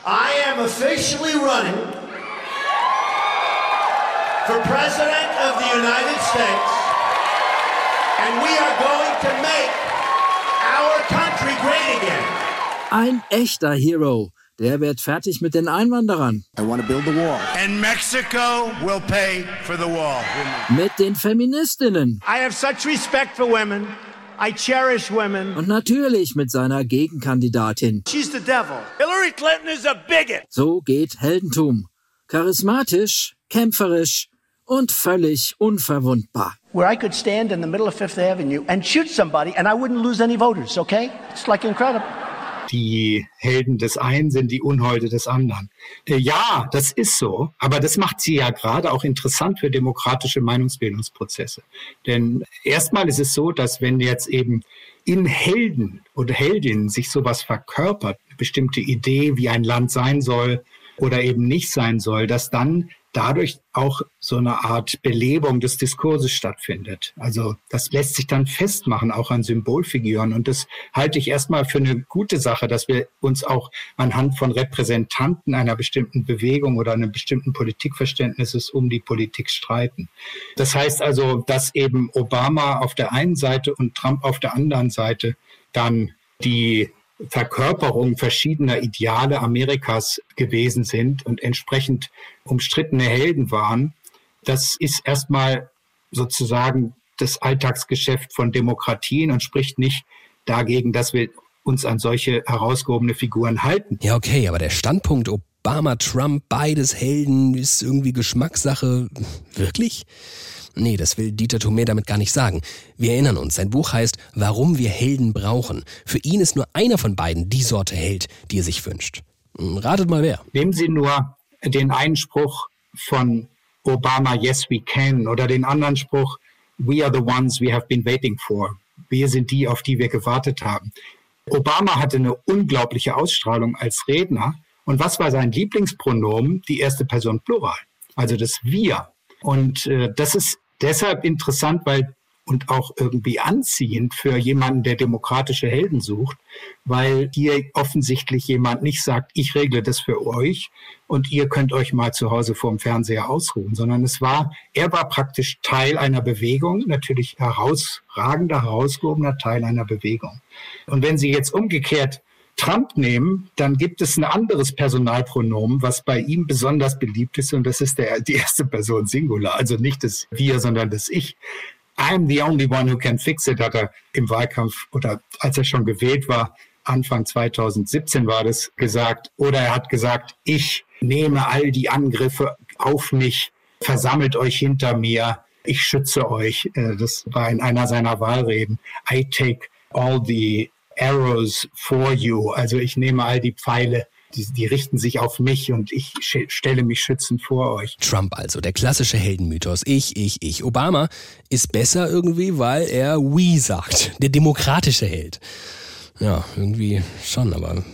I am officially running for President of the United States, and we are going to make our country great again. Ein echter Hero. Der wird fertig mit den Einwanderern. I want to build the wall. And Mexico will pay for the wall. Mit den Feministinnen. I have such respect for women. I cherish women. Und natürlich mit seiner Gegenkandidatin. She's the devil. Hillary Clinton is a bigot. So geht Heldentum. Charismatisch, kämpferisch und völlig unverwundbar. Where I could stand in the middle of Fifth Avenue and shoot somebody and I wouldn't lose any voters, okay? It's like incredible. Die Helden des einen sind die Unholde des anderen. Äh, ja, das ist so, aber das macht sie ja gerade auch interessant für demokratische Meinungsbildungsprozesse. Denn erstmal ist es so, dass wenn jetzt eben in Helden oder Heldinnen sich sowas verkörpert, eine bestimmte Idee, wie ein Land sein soll oder eben nicht sein soll, dass dann dadurch auch so eine Art Belebung des Diskurses stattfindet. Also das lässt sich dann festmachen, auch an Symbolfiguren. Und das halte ich erstmal für eine gute Sache, dass wir uns auch anhand von Repräsentanten einer bestimmten Bewegung oder einem bestimmten Politikverständnisses um die Politik streiten. Das heißt also, dass eben Obama auf der einen Seite und Trump auf der anderen Seite dann die Verkörperung verschiedener Ideale Amerikas gewesen sind und entsprechend umstrittene Helden waren, das ist erstmal sozusagen das Alltagsgeschäft von Demokratien und spricht nicht dagegen, dass wir uns an solche herausgehobene Figuren halten. Ja, okay, aber der Standpunkt Obama, Trump, beides Helden ist irgendwie Geschmackssache. Wirklich? Nee, das will Dieter Thomé damit gar nicht sagen. Wir erinnern uns, sein Buch heißt Warum wir Helden brauchen. Für ihn ist nur einer von beiden die Sorte Held, die er sich wünscht. Hm, ratet mal wer. Nehmen Sie nur den Einspruch von Obama, Yes we can, oder den anderen Spruch, We are the ones we have been waiting for. Wir sind die, auf die wir gewartet haben. Obama hatte eine unglaubliche Ausstrahlung als Redner. Und was war sein Lieblingspronomen? Die erste Person Plural. Also das Wir. Und äh, das ist deshalb interessant, weil und auch irgendwie anziehend für jemanden, der demokratische Helden sucht, weil hier offensichtlich jemand nicht sagt, ich regle das für euch und ihr könnt euch mal zu Hause vorm Fernseher ausruhen, sondern es war, er war praktisch Teil einer Bewegung, natürlich herausragender, herausgehobener Teil einer Bewegung. Und wenn Sie jetzt umgekehrt Trump nehmen, dann gibt es ein anderes Personalpronomen, was bei ihm besonders beliebt ist, und das ist der, die erste Person Singular, also nicht das Wir, sondern das Ich. I'm the only one who can fix it, hat er im Wahlkampf oder als er schon gewählt war, Anfang 2017 war das gesagt. Oder er hat gesagt, ich nehme all die Angriffe auf mich, versammelt euch hinter mir, ich schütze euch. Äh, das war in einer seiner Wahlreden. I take all the arrows for you. Also ich nehme all die Pfeile, die, die richten sich auf mich und ich stelle mich schützend vor euch. Trump also, der klassische Heldenmythos. Ich, ich, ich. Obama ist besser irgendwie, weil er we sagt. Der demokratische Held. Ja, irgendwie schon, aber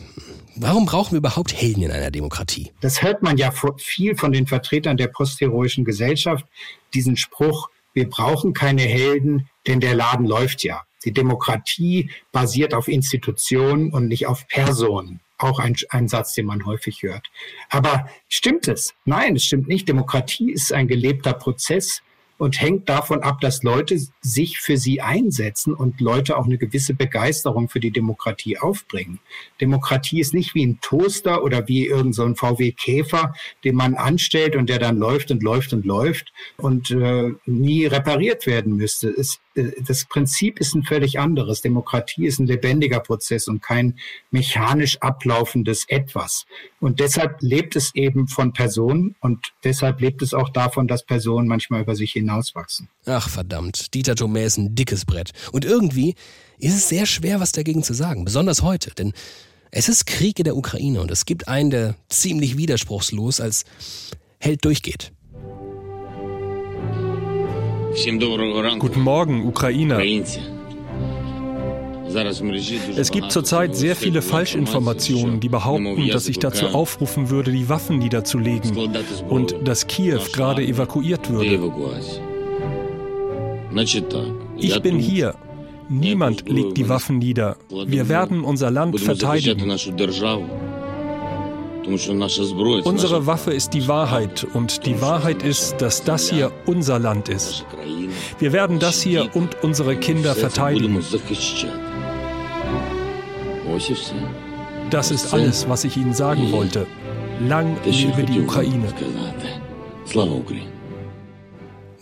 Warum brauchen wir überhaupt Helden in einer Demokratie? Das hört man ja viel von den Vertretern der postheroischen Gesellschaft, diesen Spruch, wir brauchen keine Helden, denn der Laden läuft ja. Die Demokratie basiert auf Institutionen und nicht auf Personen. Auch ein, ein Satz, den man häufig hört. Aber stimmt es? Nein, es stimmt nicht. Demokratie ist ein gelebter Prozess und hängt davon ab, dass Leute sich für sie einsetzen und Leute auch eine gewisse Begeisterung für die Demokratie aufbringen. Demokratie ist nicht wie ein Toaster oder wie irgendein so VW Käfer, den man anstellt und der dann läuft und läuft und läuft und äh, nie repariert werden müsste. Es, das Prinzip ist ein völlig anderes. Demokratie ist ein lebendiger Prozess und kein mechanisch ablaufendes Etwas. Und deshalb lebt es eben von Personen und deshalb lebt es auch davon, dass Personen manchmal über sich hinaus hinauswachsen. Ach verdammt, Dieter Thomé ist ein dickes Brett. Und irgendwie ist es sehr schwer, was dagegen zu sagen, besonders heute, denn es ist Krieg in der Ukraine und es gibt einen, der ziemlich widerspruchslos als Held durchgeht. Guten Morgen, Ukrainer. Es gibt zurzeit sehr viele Falschinformationen, die behaupten, dass ich dazu aufrufen würde, die Waffen niederzulegen und dass Kiew gerade evakuiert würde. Ich bin hier. Niemand legt die Waffen nieder. Wir werden unser Land verteidigen. Unsere Waffe ist die Wahrheit und die Wahrheit ist, dass das hier unser Land ist. Wir werden das hier und unsere Kinder verteidigen. Das ist alles, was ich Ihnen sagen wollte. Lang lebe die Ukraine.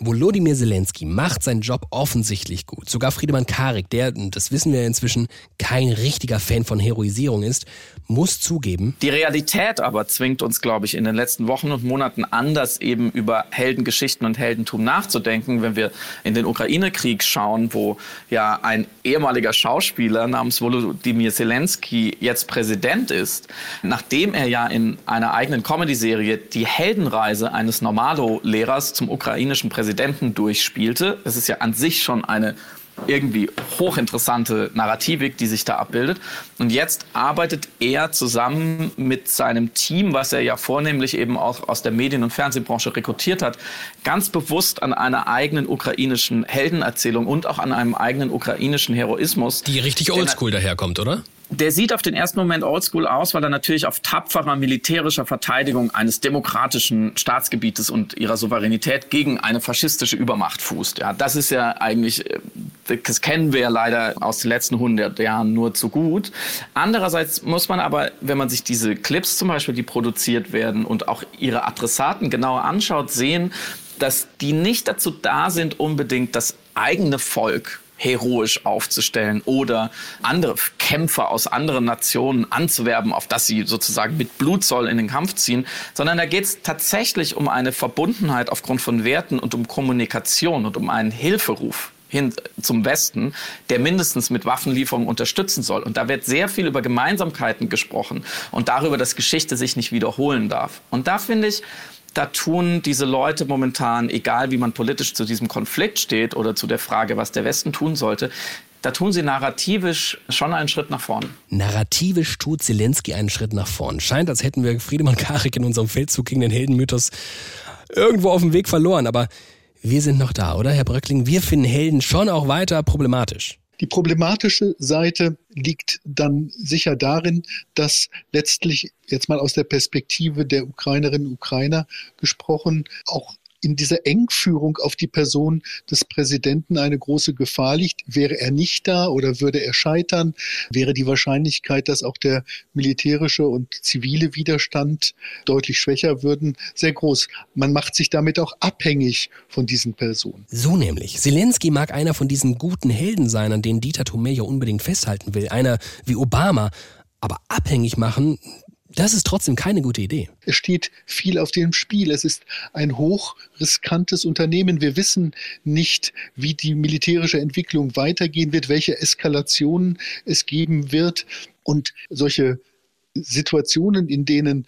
Volodymyr Zelensky macht seinen Job offensichtlich gut. Sogar Friedemann Karik, der, das wissen wir inzwischen, kein richtiger Fan von Heroisierung ist, muss zugeben. Die Realität aber zwingt uns, glaube ich, in den letzten Wochen und Monaten anders eben über Heldengeschichten und Heldentum nachzudenken, wenn wir in den Ukraine-Krieg schauen, wo ja ein ehemaliger Schauspieler namens Volodymyr Zelensky jetzt Präsident ist, nachdem er ja in einer eigenen Comedy-Serie die Heldenreise eines Normalo-Lehrers zum ukrainischen Präsidenten durchspielte. Das ist ja an sich schon eine irgendwie hochinteressante Narrativik, die sich da abbildet. Und jetzt arbeitet er zusammen mit seinem Team, was er ja vornehmlich eben auch aus der Medien- und Fernsehbranche rekrutiert hat, ganz bewusst an einer eigenen ukrainischen Heldenerzählung und auch an einem eigenen ukrainischen Heroismus. Die richtig oldschool daherkommt, oder? Der sieht auf den ersten Moment oldschool aus, weil er natürlich auf tapferer militärischer Verteidigung eines demokratischen Staatsgebietes und ihrer Souveränität gegen eine faschistische Übermacht fußt. Ja, das ist ja eigentlich, äh, das kennen wir ja leider aus den letzten 100 Jahren nur zu gut. Andererseits muss man aber, wenn man sich diese Clips zum Beispiel, die produziert werden und auch ihre Adressaten genauer anschaut, sehen, dass die nicht dazu da sind, unbedingt das eigene Volk heroisch aufzustellen oder andere Kämpfer aus anderen Nationen anzuwerben, auf das sie sozusagen mit Blutzoll in den Kampf ziehen, sondern da geht es tatsächlich um eine Verbundenheit aufgrund von Werten und um Kommunikation und um einen Hilferuf hin zum Westen, der mindestens mit Waffenlieferungen unterstützen soll. Und da wird sehr viel über Gemeinsamkeiten gesprochen und darüber, dass Geschichte sich nicht wiederholen darf. Und da finde ich, da tun diese Leute momentan, egal wie man politisch zu diesem Konflikt steht oder zu der Frage, was der Westen tun sollte, da tun sie narrativisch schon einen Schritt nach vorn. Narrativisch tut Zelensky einen Schritt nach vorn. Scheint, als hätten wir Friedemann Karik in unserem Feldzug gegen den Heldenmythos irgendwo auf dem Weg verloren. Aber wir sind noch da, oder, Herr Bröckling? Wir finden Helden schon auch weiter problematisch. Die problematische Seite liegt dann sicher darin, dass letztlich jetzt mal aus der Perspektive der Ukrainerinnen und Ukrainer gesprochen auch in dieser Engführung auf die Person des Präsidenten eine große Gefahr liegt. Wäre er nicht da oder würde er scheitern, wäre die Wahrscheinlichkeit, dass auch der militärische und zivile Widerstand deutlich schwächer würden, sehr groß. Man macht sich damit auch abhängig von diesen Personen. So nämlich. Zelensky mag einer von diesen guten Helden sein, an denen Dieter Thomeyer unbedingt festhalten will. Einer wie Obama. Aber abhängig machen, das ist trotzdem keine gute Idee. Es steht viel auf dem Spiel. Es ist ein hochriskantes Unternehmen. Wir wissen nicht, wie die militärische Entwicklung weitergehen wird, welche Eskalationen es geben wird. Und solche Situationen, in denen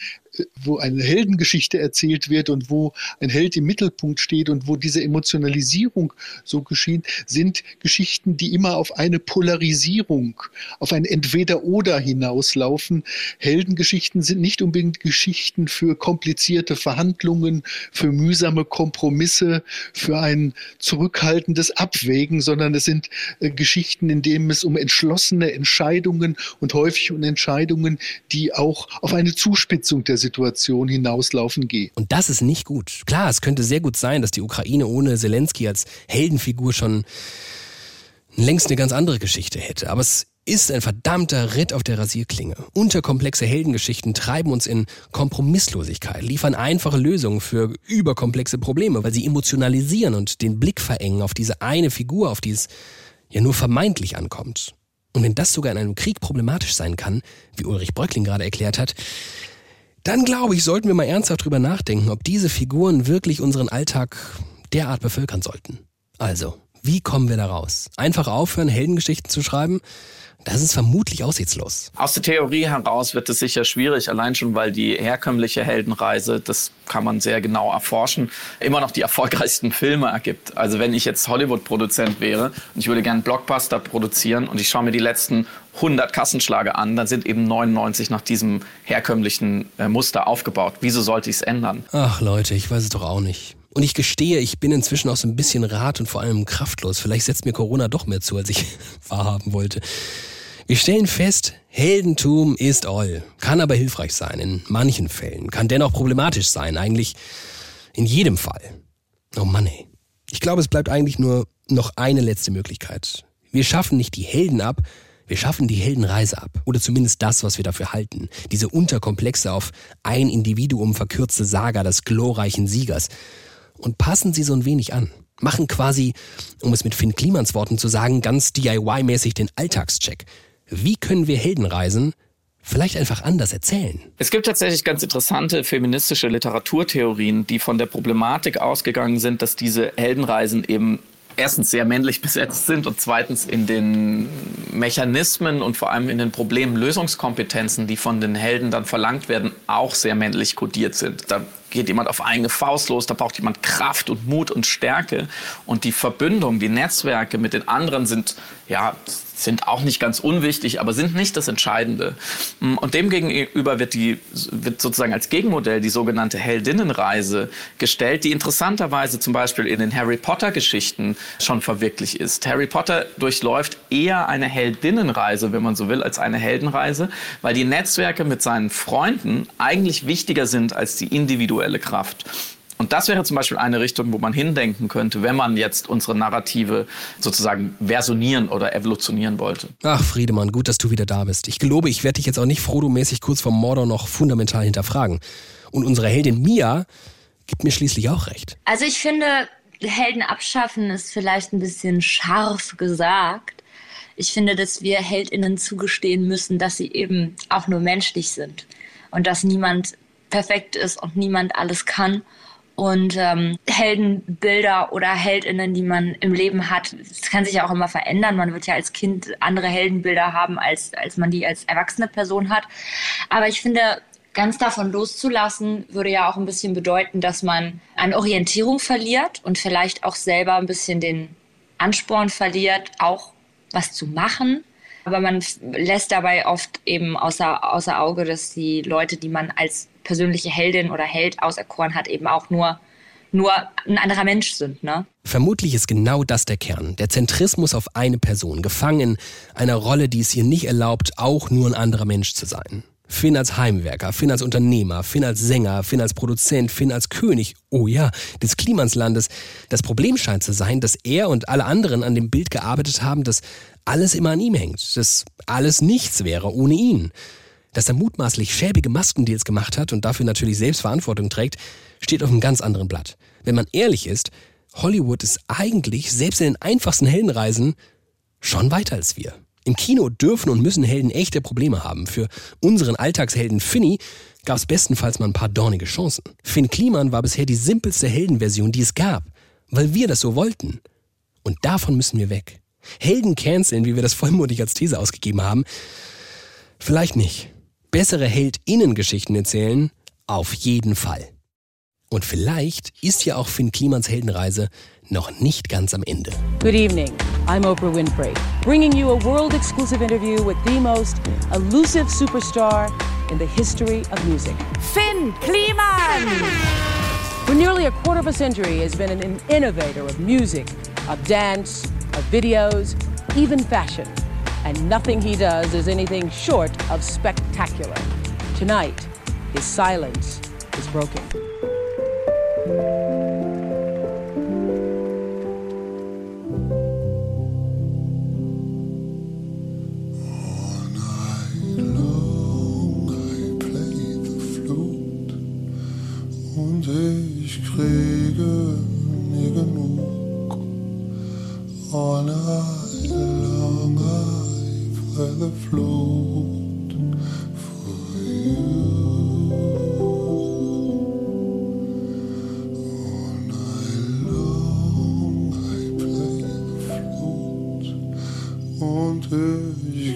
wo eine Heldengeschichte erzählt wird und wo ein Held im Mittelpunkt steht und wo diese Emotionalisierung so geschieht, sind Geschichten, die immer auf eine Polarisierung, auf ein Entweder-Oder hinauslaufen. Heldengeschichten sind nicht unbedingt Geschichten für komplizierte Verhandlungen, für mühsame Kompromisse, für ein zurückhaltendes Abwägen, sondern es sind äh, Geschichten, in denen es um entschlossene Entscheidungen und häufig um Entscheidungen, die auch auf eine Zuspitzung der Situation hinauslaufen geht. Und das ist nicht gut. Klar, es könnte sehr gut sein, dass die Ukraine ohne Zelensky als Heldenfigur schon längst eine ganz andere Geschichte hätte. Aber es ist ein verdammter Ritt auf der Rasierklinge. Unterkomplexe Heldengeschichten treiben uns in Kompromisslosigkeit, liefern einfache Lösungen für überkomplexe Probleme, weil sie emotionalisieren und den Blick verengen auf diese eine Figur, auf die es ja nur vermeintlich ankommt. Und wenn das sogar in einem Krieg problematisch sein kann, wie Ulrich Bröckling gerade erklärt hat, dann glaube ich, sollten wir mal ernsthaft drüber nachdenken, ob diese Figuren wirklich unseren Alltag derart bevölkern sollten. Also, wie kommen wir da raus? Einfach aufhören, Heldengeschichten zu schreiben? Das ist vermutlich aussichtslos. Aus der Theorie heraus wird es sicher schwierig, allein schon, weil die herkömmliche Heldenreise, das kann man sehr genau erforschen, immer noch die erfolgreichsten Filme ergibt. Also wenn ich jetzt Hollywood-Produzent wäre und ich würde gerne Blockbuster produzieren und ich schaue mir die letzten 100 Kassenschläge an, dann sind eben 99 nach diesem herkömmlichen äh, Muster aufgebaut. Wieso sollte ich es ändern? Ach Leute, ich weiß es doch auch nicht. Und ich gestehe, ich bin inzwischen auch so ein bisschen rat und vor allem kraftlos. Vielleicht setzt mir Corona doch mehr zu, als ich wahrhaben wollte. Wir stellen fest, Heldentum ist all, kann aber hilfreich sein in manchen Fällen, kann dennoch problematisch sein, eigentlich in jedem Fall. Oh Mann ey. Ich glaube, es bleibt eigentlich nur noch eine letzte Möglichkeit. Wir schaffen nicht die Helden ab, wir schaffen die Heldenreise ab. Oder zumindest das, was wir dafür halten. Diese unterkomplexe auf ein Individuum verkürzte Saga des glorreichen Siegers. Und passen sie so ein wenig an. machen quasi, um es mit Finn Klimans Worten zu sagen, ganz DIY-mäßig den Alltagscheck. Wie können wir Heldenreisen vielleicht einfach anders erzählen? Es gibt tatsächlich ganz interessante feministische Literaturtheorien, die von der Problematik ausgegangen sind, dass diese Heldenreisen eben erstens sehr männlich besetzt sind und zweitens in den Mechanismen und vor allem in den Problemlösungskompetenzen, die von den Helden dann verlangt werden, auch sehr männlich kodiert sind. Da geht jemand auf eigene Faust los, da braucht jemand Kraft und Mut und Stärke. Und die Verbindung, die Netzwerke mit den anderen sind, ja, sind auch nicht ganz unwichtig, aber sind nicht das Entscheidende. Und demgegenüber wird, die, wird sozusagen als Gegenmodell die sogenannte Heldinnenreise gestellt, die interessanterweise zum Beispiel in den Harry Potter-Geschichten schon verwirklicht ist. Harry Potter durchläuft eher eine Heldinnenreise, wenn man so will, als eine Heldenreise, weil die Netzwerke mit seinen Freunden eigentlich wichtiger sind als die individuelle Kraft. Und das wäre zum Beispiel eine Richtung, wo man hindenken könnte, wenn man jetzt unsere Narrative sozusagen versionieren oder evolutionieren wollte. Ach, Friedemann, gut, dass du wieder da bist. Ich gelobe, ich werde dich jetzt auch nicht Frodo-mäßig kurz vor Mordor noch fundamental hinterfragen. Und unsere Heldin Mia gibt mir schließlich auch recht. Also ich finde, Helden abschaffen ist vielleicht ein bisschen scharf gesagt. Ich finde, dass wir Heldinnen zugestehen müssen, dass sie eben auch nur menschlich sind und dass niemand perfekt ist und niemand alles kann und ähm, Heldenbilder oder Heldinnen, die man im Leben hat, das kann sich ja auch immer verändern. Man wird ja als Kind andere Heldenbilder haben, als, als man die als erwachsene Person hat. Aber ich finde, ganz davon loszulassen, würde ja auch ein bisschen bedeuten, dass man an Orientierung verliert und vielleicht auch selber ein bisschen den Ansporn verliert, auch was zu machen. Aber man lässt dabei oft eben außer, außer Auge, dass die Leute, die man als persönliche Heldin oder Held auserkoren hat, eben auch nur nur ein anderer Mensch sind, ne? Vermutlich ist genau das der Kern. Der Zentrismus auf eine Person, gefangen einer Rolle, die es ihr nicht erlaubt, auch nur ein anderer Mensch zu sein. Finn als Heimwerker, Finn als Unternehmer, Finn als Sänger, Finn als Produzent, Finn als König, oh ja, des Klimanslandes. Das Problem scheint zu sein, dass er und alle anderen an dem Bild gearbeitet haben, dass alles immer an ihm hängt, dass alles nichts wäre ohne ihn dass er mutmaßlich schäbige Maskendeals gemacht hat und dafür natürlich selbst Verantwortung trägt, steht auf einem ganz anderen Blatt. Wenn man ehrlich ist, Hollywood ist eigentlich, selbst in den einfachsten Heldenreisen, schon weiter als wir. Im Kino dürfen und müssen Helden echte Probleme haben. Für unseren Alltagshelden Finny gab es bestenfalls mal ein paar dornige Chancen. Finn Kliman war bisher die simpelste Heldenversion, die es gab, weil wir das so wollten. Und davon müssen wir weg. Helden canceln, wie wir das vollmundig als These ausgegeben haben, vielleicht nicht bessere Heldinnengeschichten erzählen? Auf jeden Fall. Und vielleicht ist ja auch Finn Klimans Heldenreise noch nicht ganz am Ende. Good evening. I'm Oprah Winfrey, bringing you a world exclusive interview with the most elusive superstar in the history of music. Finn Kliman! For nearly a quarter of a century, he has been an innovator of music, of dance, of videos, even fashion. And nothing he does is anything short of spectacular. Tonight, his silence is broken. Kriege nie genug. Night long Float for you. All night long I play the flute und ich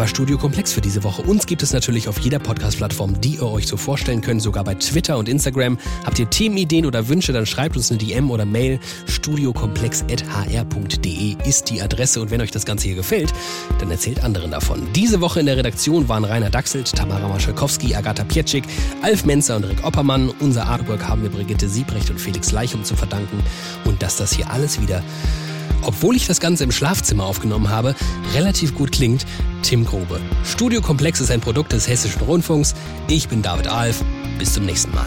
war Studio Komplex für diese Woche. Uns gibt es natürlich auf jeder Podcast-Plattform, die ihr euch so vorstellen könnt, sogar bei Twitter und Instagram. Habt ihr Themenideen oder Wünsche, dann schreibt uns eine DM oder Mail. studiokomplex.hr.de ist die Adresse. Und wenn euch das Ganze hier gefällt, dann erzählt anderen davon. Diese Woche in der Redaktion waren Rainer Dachselt, Tamara Maschalkowski, Agatha Pietschik, Alf Menzer und Rick Oppermann. Unser Artwork haben wir Brigitte Siebrecht und Felix Leichum zu verdanken. Und dass das hier alles wieder obwohl ich das Ganze im Schlafzimmer aufgenommen habe, relativ gut klingt, Tim Grube. Studio Komplex ist ein Produkt des Hessischen Rundfunks. Ich bin David Alf. Bis zum nächsten Mal.